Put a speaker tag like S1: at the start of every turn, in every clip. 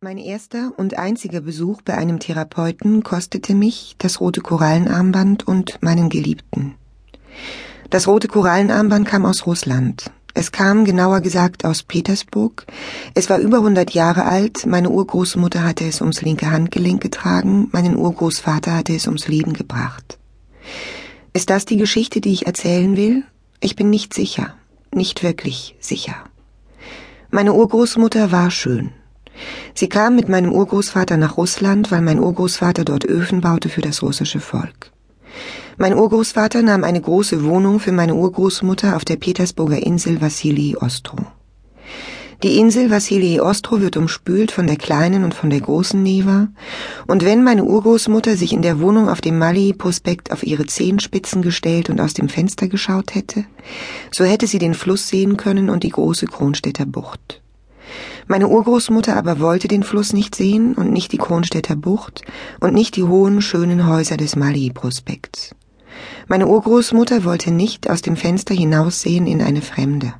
S1: Mein erster und einziger Besuch bei einem Therapeuten kostete mich das rote Korallenarmband und meinen Geliebten. Das rote Korallenarmband kam aus Russland. Es kam genauer gesagt aus Petersburg. Es war über hundert Jahre alt. Meine Urgroßmutter hatte es ums linke Handgelenk getragen. Meinen Urgroßvater hatte es ums Leben gebracht. Ist das die Geschichte, die ich erzählen will? Ich bin nicht sicher. Nicht wirklich sicher. Meine Urgroßmutter war schön. Sie kam mit meinem Urgroßvater nach Russland, weil mein Urgroßvater dort Öfen baute für das russische Volk. Mein Urgroßvater nahm eine große Wohnung für meine Urgroßmutter auf der Petersburger Insel Wassili Ostro. Die Insel Wassili Ostro wird umspült von der kleinen und von der großen Neva, und wenn meine Urgroßmutter sich in der Wohnung auf dem Mali-Prospekt auf ihre Zehenspitzen gestellt und aus dem Fenster geschaut hätte, so hätte sie den Fluss sehen können und die große Kronstädter Bucht. Meine Urgroßmutter aber wollte den Fluss nicht sehen und nicht die Kronstädter Bucht und nicht die hohen, schönen Häuser des Mali-Prospekts. Meine Urgroßmutter wollte nicht aus dem Fenster hinaussehen in eine Fremde.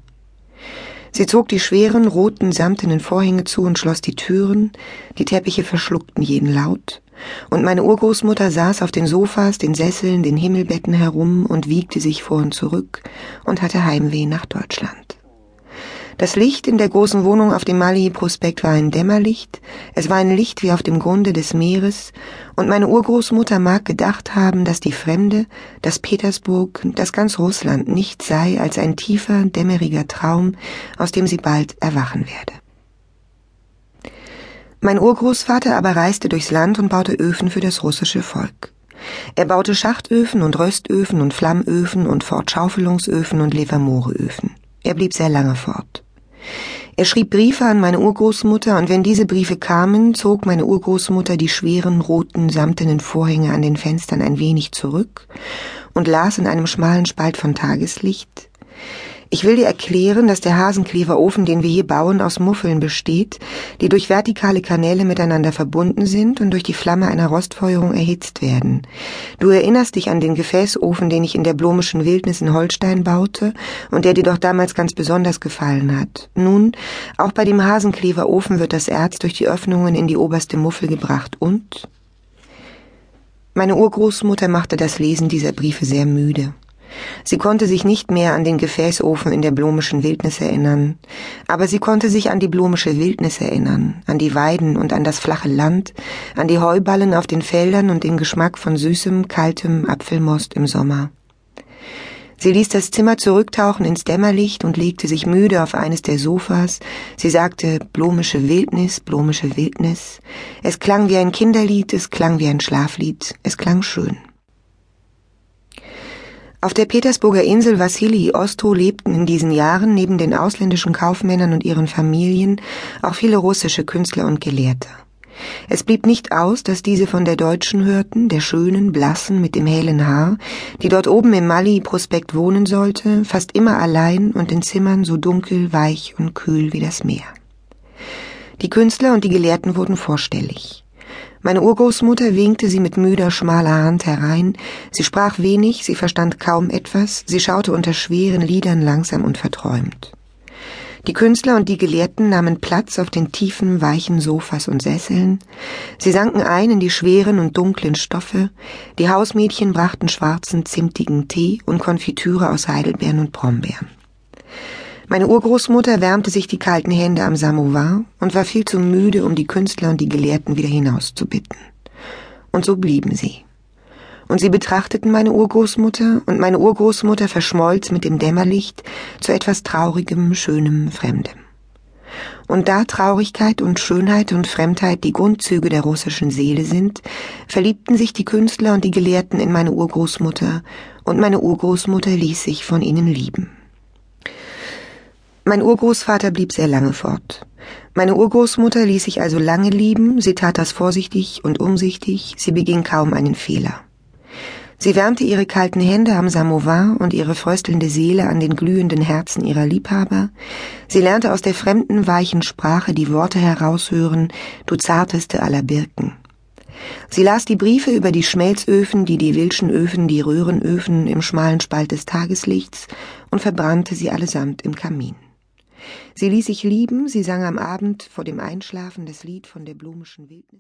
S1: Sie zog die schweren, roten, samtenen Vorhänge zu und schloss die Türen, die Teppiche verschluckten jeden Laut, und meine Urgroßmutter saß auf den Sofas, den Sesseln, den Himmelbetten herum und wiegte sich vor und zurück und hatte Heimweh nach Deutschland. Das Licht in der großen Wohnung auf dem Mali-Prospekt war ein Dämmerlicht, es war ein Licht wie auf dem Grunde des Meeres, und meine Urgroßmutter mag gedacht haben, dass die Fremde, dass Petersburg, dass ganz Russland nicht sei als ein tiefer, dämmeriger Traum, aus dem sie bald erwachen werde. Mein Urgroßvater aber reiste durchs Land und baute Öfen für das russische Volk. Er baute Schachtöfen und Röstöfen und Flammöfen und Fortschaufelungsöfen und Levermoreöfen. Er blieb sehr lange fort. Er schrieb Briefe an meine Urgroßmutter, und wenn diese Briefe kamen, zog meine Urgroßmutter die schweren roten samtenen Vorhänge an den Fenstern ein wenig zurück und las in einem schmalen Spalt von Tageslicht ich will dir erklären, dass der Hasenkleverofen, den wir hier bauen, aus Muffeln besteht, die durch vertikale Kanäle miteinander verbunden sind und durch die Flamme einer Rostfeuerung erhitzt werden. Du erinnerst dich an den Gefäßofen, den ich in der blomischen Wildnis in Holstein baute und der dir doch damals ganz besonders gefallen hat. Nun, auch bei dem Hasenkleverofen wird das Erz durch die Öffnungen in die oberste Muffel gebracht und meine Urgroßmutter machte das Lesen dieser Briefe sehr müde. Sie konnte sich nicht mehr an den Gefäßofen in der blomischen Wildnis erinnern, aber sie konnte sich an die blumische Wildnis erinnern, an die Weiden und an das flache Land, an die Heuballen auf den Feldern und den Geschmack von süßem, kaltem Apfelmost im Sommer. Sie ließ das Zimmer zurücktauchen ins Dämmerlicht und legte sich müde auf eines der Sofas. Sie sagte blumische Wildnis, blumische Wildnis. Es klang wie ein Kinderlied, es klang wie ein Schlaflied, es klang schön. Auf der Petersburger Insel Wassili Ostro lebten in diesen Jahren neben den ausländischen Kaufmännern und ihren Familien auch viele russische Künstler und Gelehrte. Es blieb nicht aus, dass diese von der Deutschen hörten, der schönen, blassen, mit dem hellen Haar, die dort oben im Mali-Prospekt wohnen sollte, fast immer allein und in Zimmern so dunkel, weich und kühl wie das Meer. Die Künstler und die Gelehrten wurden vorstellig. Meine Urgroßmutter winkte sie mit müder, schmaler Hand herein. Sie sprach wenig, sie verstand kaum etwas, sie schaute unter schweren Lidern langsam und verträumt. Die Künstler und die Gelehrten nahmen Platz auf den tiefen, weichen Sofas und Sesseln. Sie sanken ein in die schweren und dunklen Stoffe. Die Hausmädchen brachten schwarzen, zimtigen Tee und Konfitüre aus Heidelbeeren und Brombeeren. Meine Urgroßmutter wärmte sich die kalten Hände am Samovar und war viel zu müde, um die Künstler und die Gelehrten wieder hinauszubitten. Und so blieben sie. Und sie betrachteten meine Urgroßmutter, und meine Urgroßmutter verschmolz mit dem Dämmerlicht zu etwas Traurigem, Schönem, Fremdem. Und da Traurigkeit und Schönheit und Fremdheit die Grundzüge der russischen Seele sind, verliebten sich die Künstler und die Gelehrten in meine Urgroßmutter, und meine Urgroßmutter ließ sich von ihnen lieben. Mein Urgroßvater blieb sehr lange fort. Meine Urgroßmutter ließ sich also lange lieben, sie tat das vorsichtig und umsichtig, sie beging kaum einen Fehler. Sie wärmte ihre kalten Hände am Samovar und ihre fröstelnde Seele an den glühenden Herzen ihrer Liebhaber. Sie lernte aus der fremden, weichen Sprache die Worte heraushören, du zarteste aller Birken. Sie las die Briefe über die Schmelzöfen, die die Wilschen Öfen, die Röhrenöfen im schmalen Spalt des Tageslichts und verbrannte sie allesamt im Kamin. Sie ließ sich lieben, sie sang am Abend vor dem Einschlafen das Lied von der blumischen Wildnis.